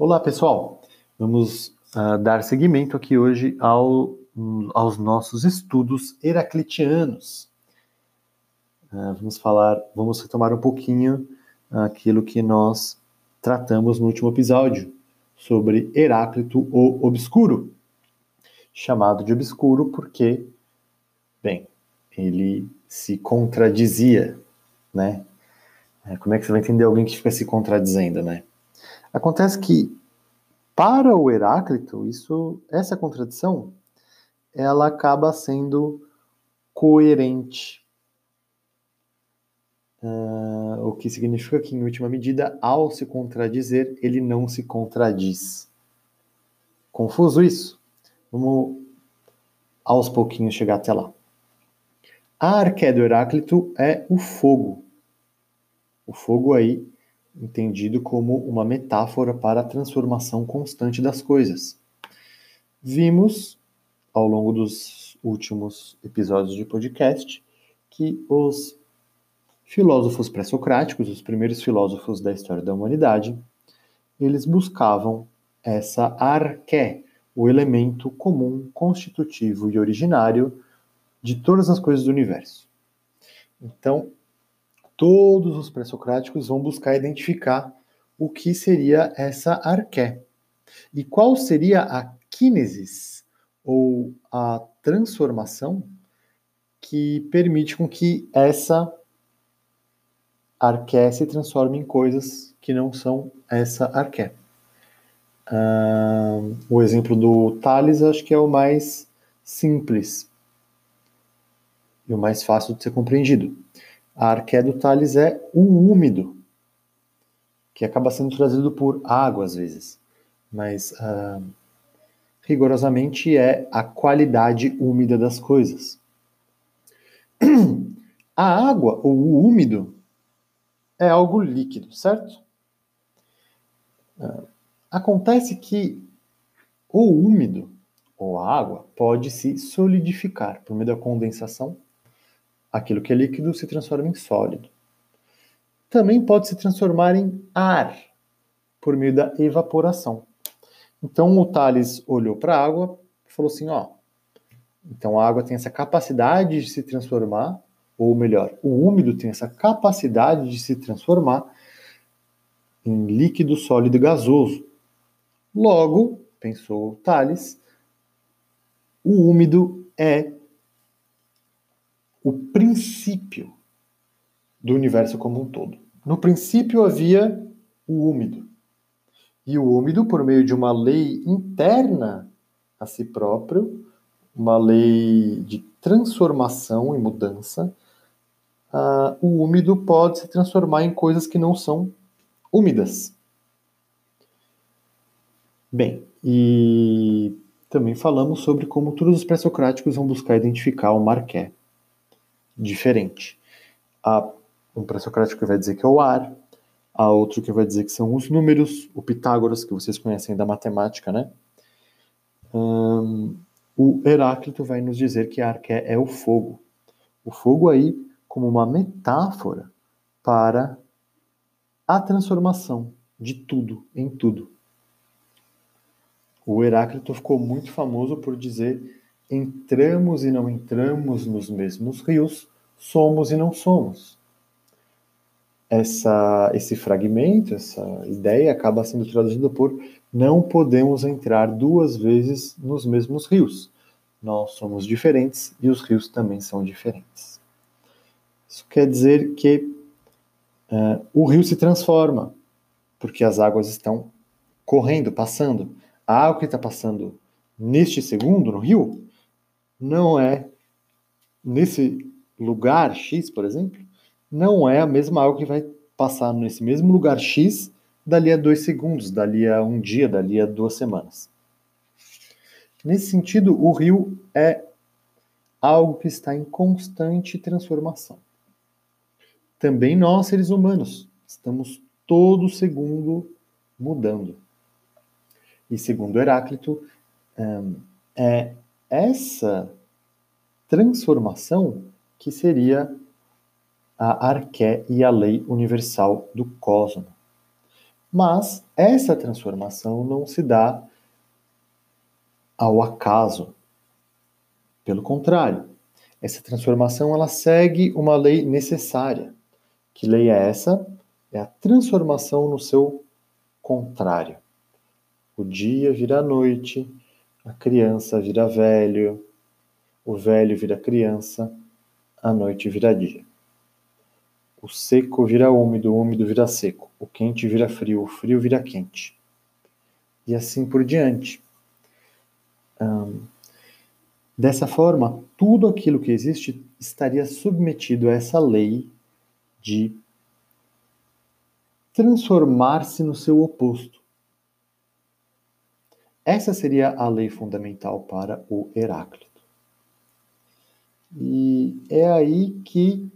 Olá, pessoal. Vamos uh, dar seguimento aqui hoje ao, aos nossos estudos heraclitianos. Uh, vamos falar, vamos retomar um pouquinho aquilo que nós tratamos no último episódio sobre Heráclito o Obscuro, chamado de obscuro porque, bem, ele se contradizia, né? É, como é que você vai entender alguém que fica se contradizendo, né? Acontece que para o Heráclito, isso, essa contradição, ela acaba sendo coerente. Uh, o que significa que, em última medida, ao se contradizer, ele não se contradiz. Confuso isso? Vamos aos pouquinhos chegar até lá. A arqué do Heráclito é o fogo. O fogo aí entendido como uma metáfora para a transformação constante das coisas. Vimos, ao longo dos últimos episódios de podcast, que os filósofos pré-socráticos, os primeiros filósofos da história da humanidade, eles buscavam essa arqué, o elemento comum, constitutivo e originário de todas as coisas do universo. Então, todos os pré-socráticos vão buscar identificar o que seria essa arqué. E qual seria a kínesis, ou a transformação, que permite com que essa arqué se transforme em coisas que não são essa arqué. Uh, o exemplo do Tales acho que é o mais simples e o mais fácil de ser compreendido. A arqué do Tales é o úmido, que acaba sendo trazido por água às vezes, mas uh, rigorosamente é a qualidade úmida das coisas. A água, ou o úmido, é algo líquido, certo? Uh, acontece que o úmido, ou a água, pode se solidificar por meio da condensação aquilo que é líquido se transforma em sólido. Também pode se transformar em ar por meio da evaporação. Então o Thales olhou para a água e falou assim: ó, então a água tem essa capacidade de se transformar, ou melhor, o úmido tem essa capacidade de se transformar em líquido, sólido e gasoso. Logo, pensou Thales, o úmido é o princípio do universo como um todo. No princípio havia o úmido. E o úmido, por meio de uma lei interna a si próprio, uma lei de transformação e mudança, uh, o úmido pode se transformar em coisas que não são úmidas. Bem, e também falamos sobre como todos os pré-socráticos vão buscar identificar o marqué diferente. Há um pré-socrático que vai dizer que é o ar, há outro que vai dizer que são os números, o Pitágoras, que vocês conhecem da matemática, né? Um, o Heráclito vai nos dizer que a arqué é o fogo. O fogo aí como uma metáfora para a transformação de tudo em tudo. O Heráclito ficou muito famoso por dizer entramos e não entramos nos mesmos rios, somos e não somos. Essa, esse fragmento, essa ideia acaba sendo traduzida por não podemos entrar duas vezes nos mesmos rios. Nós somos diferentes e os rios também são diferentes. Isso quer dizer que uh, o rio se transforma, porque as águas estão correndo, passando. A água que está passando neste segundo no rio não é nesse lugar X, por exemplo, não é a mesma água que vai passar nesse mesmo lugar X dali a dois segundos, dali a um dia, dali a duas semanas. Nesse sentido, o rio é algo que está em constante transformação. Também nós, seres humanos, estamos todo segundo mudando. E segundo Heráclito, é essa transformação que seria a arqué e a lei universal do cosmos. Mas essa transformação não se dá ao acaso. Pelo contrário, essa transformação ela segue uma lei necessária. Que lei é essa? É a transformação no seu contrário. O dia vira noite, a criança vira velho, o velho vira criança, a noite vira dia. O seco vira úmido, o úmido vira seco, o quente vira frio, o frio vira quente. E assim por diante. Dessa forma, tudo aquilo que existe estaria submetido a essa lei de transformar-se no seu oposto. Essa seria a lei fundamental para o Heráclito. E é aí que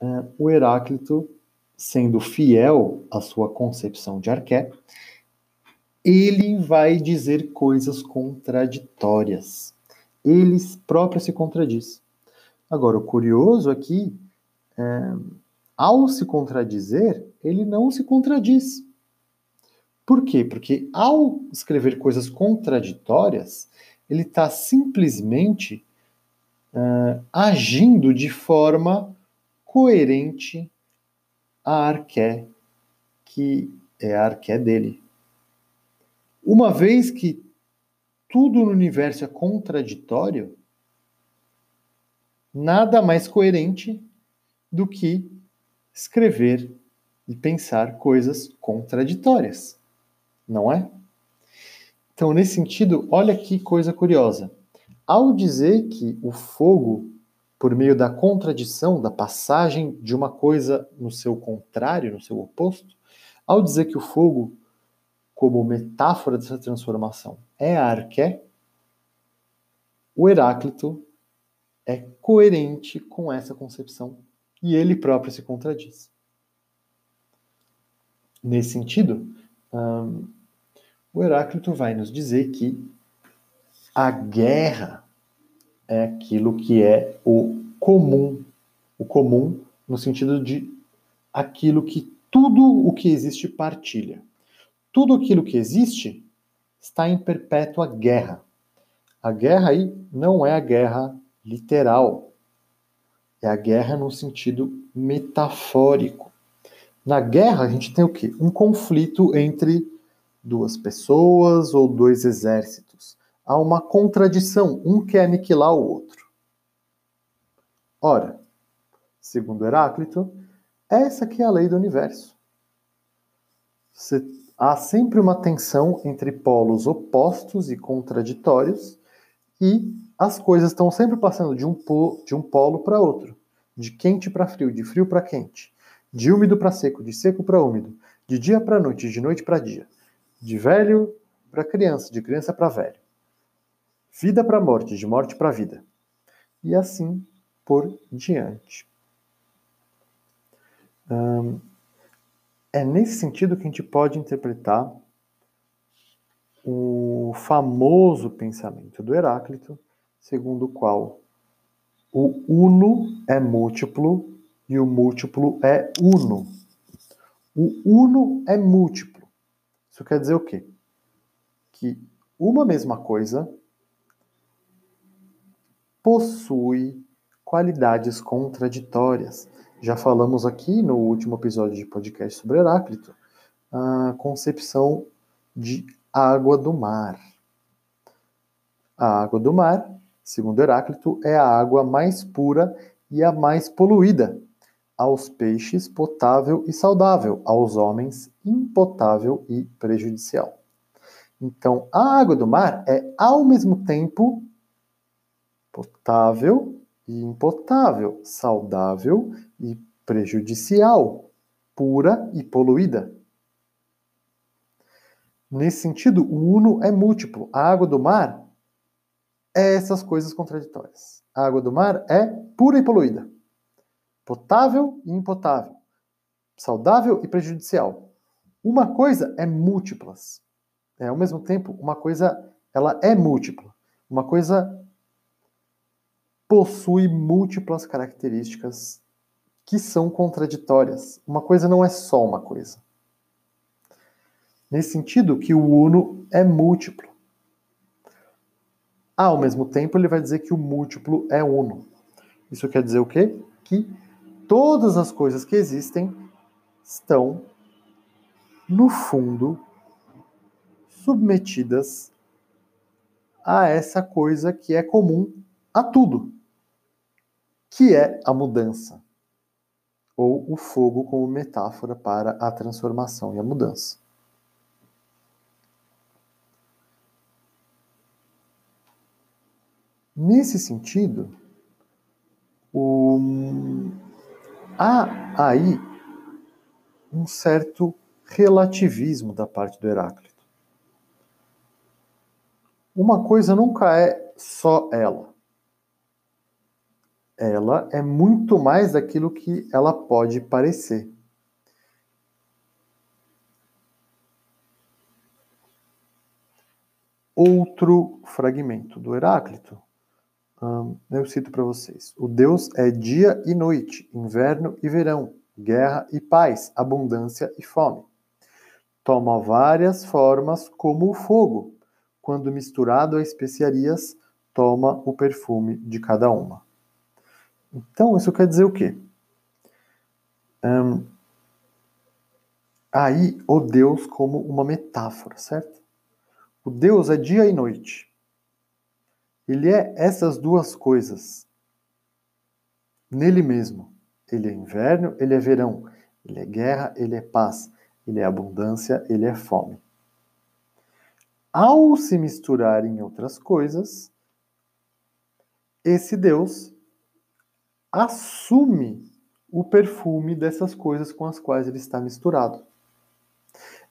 uh, o Heráclito, sendo fiel à sua concepção de Arqué, ele vai dizer coisas contraditórias. Ele próprio se contradiz. Agora, o curioso aqui, é, ao se contradizer, ele não se contradiz. Por quê? Porque ao escrever coisas contraditórias, ele está simplesmente uh, agindo de forma coerente à arqué, que é a arqué dele. Uma vez que tudo no universo é contraditório, nada mais coerente do que escrever e pensar coisas contraditórias, não é? Então, nesse sentido, olha que coisa curiosa. Ao dizer que o fogo por meio da contradição, da passagem de uma coisa no seu contrário, no seu oposto, ao dizer que o fogo, como metáfora dessa transformação, é a arqué, o Heráclito é coerente com essa concepção e ele próprio se contradiz. Nesse sentido, o Heráclito vai nos dizer que a guerra é aquilo que é o comum. O comum no sentido de aquilo que tudo o que existe partilha. Tudo aquilo que existe está em perpétua guerra. A guerra aí não é a guerra literal, é a guerra no sentido metafórico. Na guerra, a gente tem o quê? Um conflito entre duas pessoas ou dois exércitos há uma contradição, um quer aniquilar o outro. Ora, segundo Heráclito, essa que é a lei do universo. Há sempre uma tensão entre polos opostos e contraditórios e as coisas estão sempre passando de um, polo, de um polo para outro, de quente para frio, de frio para quente, de úmido para seco, de seco para úmido, de dia para noite, de noite para dia, de velho para criança, de criança para velho vida para morte, de morte para vida. E assim por diante. Hum, é nesse sentido que a gente pode interpretar o famoso pensamento do Heráclito, segundo o qual o uno é múltiplo e o múltiplo é uno. O uno é múltiplo. Isso quer dizer o quê? Que uma mesma coisa possui qualidades contraditórias. Já falamos aqui no último episódio de podcast sobre Heráclito a concepção de água do mar. A água do mar, segundo Heráclito, é a água mais pura e a mais poluída. Aos peixes, potável e saudável, aos homens, impotável e prejudicial. Então, a água do mar é, ao mesmo tempo, potável e impotável, saudável e prejudicial, pura e poluída. Nesse sentido, o uno é múltiplo. A água do mar é essas coisas contraditórias. A água do mar é pura e poluída, potável e impotável, saudável e prejudicial. Uma coisa é múltiplas. É, ao mesmo tempo, uma coisa ela é múltipla. Uma coisa possui múltiplas características que são contraditórias. Uma coisa não é só uma coisa. Nesse sentido que o uno é múltiplo. Ao mesmo tempo, ele vai dizer que o múltiplo é uno. Isso quer dizer o quê? Que todas as coisas que existem estão, no fundo, submetidas a essa coisa que é comum a tudo, que é a mudança, ou o fogo como metáfora para a transformação e a mudança. Nesse sentido, o... há aí um certo relativismo da parte do Heráclito. Uma coisa nunca é só ela. Ela é muito mais daquilo que ela pode parecer. Outro fragmento do Heráclito, eu cito para vocês: O Deus é dia e noite, inverno e verão, guerra e paz, abundância e fome. Toma várias formas como o fogo quando misturado a especiarias, toma o perfume de cada uma. Então, isso quer dizer o quê? Um, aí, o Deus como uma metáfora, certo? O Deus é dia e noite. Ele é essas duas coisas nele mesmo. Ele é inverno, ele é verão. Ele é guerra, ele é paz. Ele é abundância, ele é fome ao se misturar em outras coisas, esse Deus assume o perfume dessas coisas com as quais ele está misturado.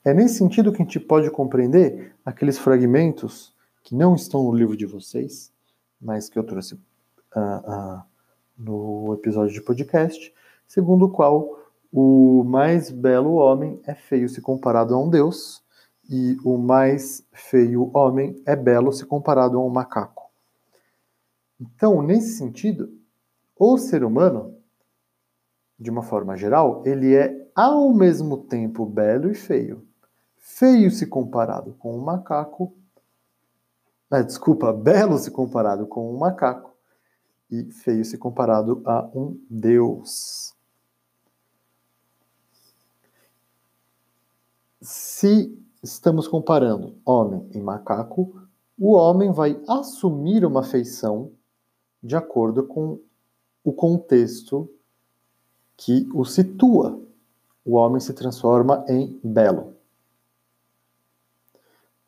É nesse sentido que a gente pode compreender aqueles fragmentos que não estão no livro de vocês, mas que eu trouxe uh, uh, no episódio de podcast, segundo o qual o mais belo homem é feio se comparado a um Deus, e o mais feio homem é belo se comparado a um macaco. Então, nesse sentido, o ser humano, de uma forma geral, ele é ao mesmo tempo belo e feio. Feio se comparado com um macaco. Ah, desculpa, belo se comparado com um macaco. E feio se comparado a um Deus. Se estamos comparando homem e macaco, o homem vai assumir uma feição de acordo com o contexto que o situa. O homem se transforma em belo.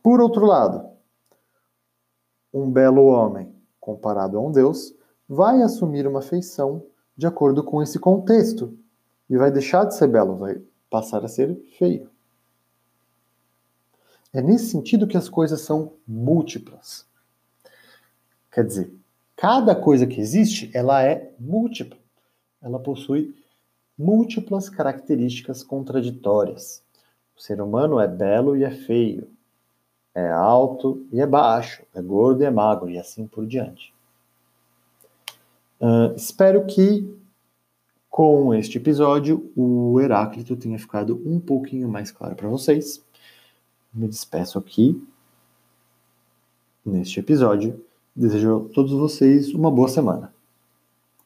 Por outro lado, um belo homem, comparado a um deus, vai assumir uma feição de acordo com esse contexto e vai deixar de ser belo, vai passar a ser feio. É nesse sentido que as coisas são múltiplas. Quer dizer, cada coisa que existe, ela é múltipla. Ela possui múltiplas características contraditórias. O ser humano é belo e é feio, é alto e é baixo, é gordo e é magro, e assim por diante. Uh, espero que com este episódio o Heráclito tenha ficado um pouquinho mais claro para vocês me despeço aqui neste episódio. Desejo a todos vocês uma boa semana.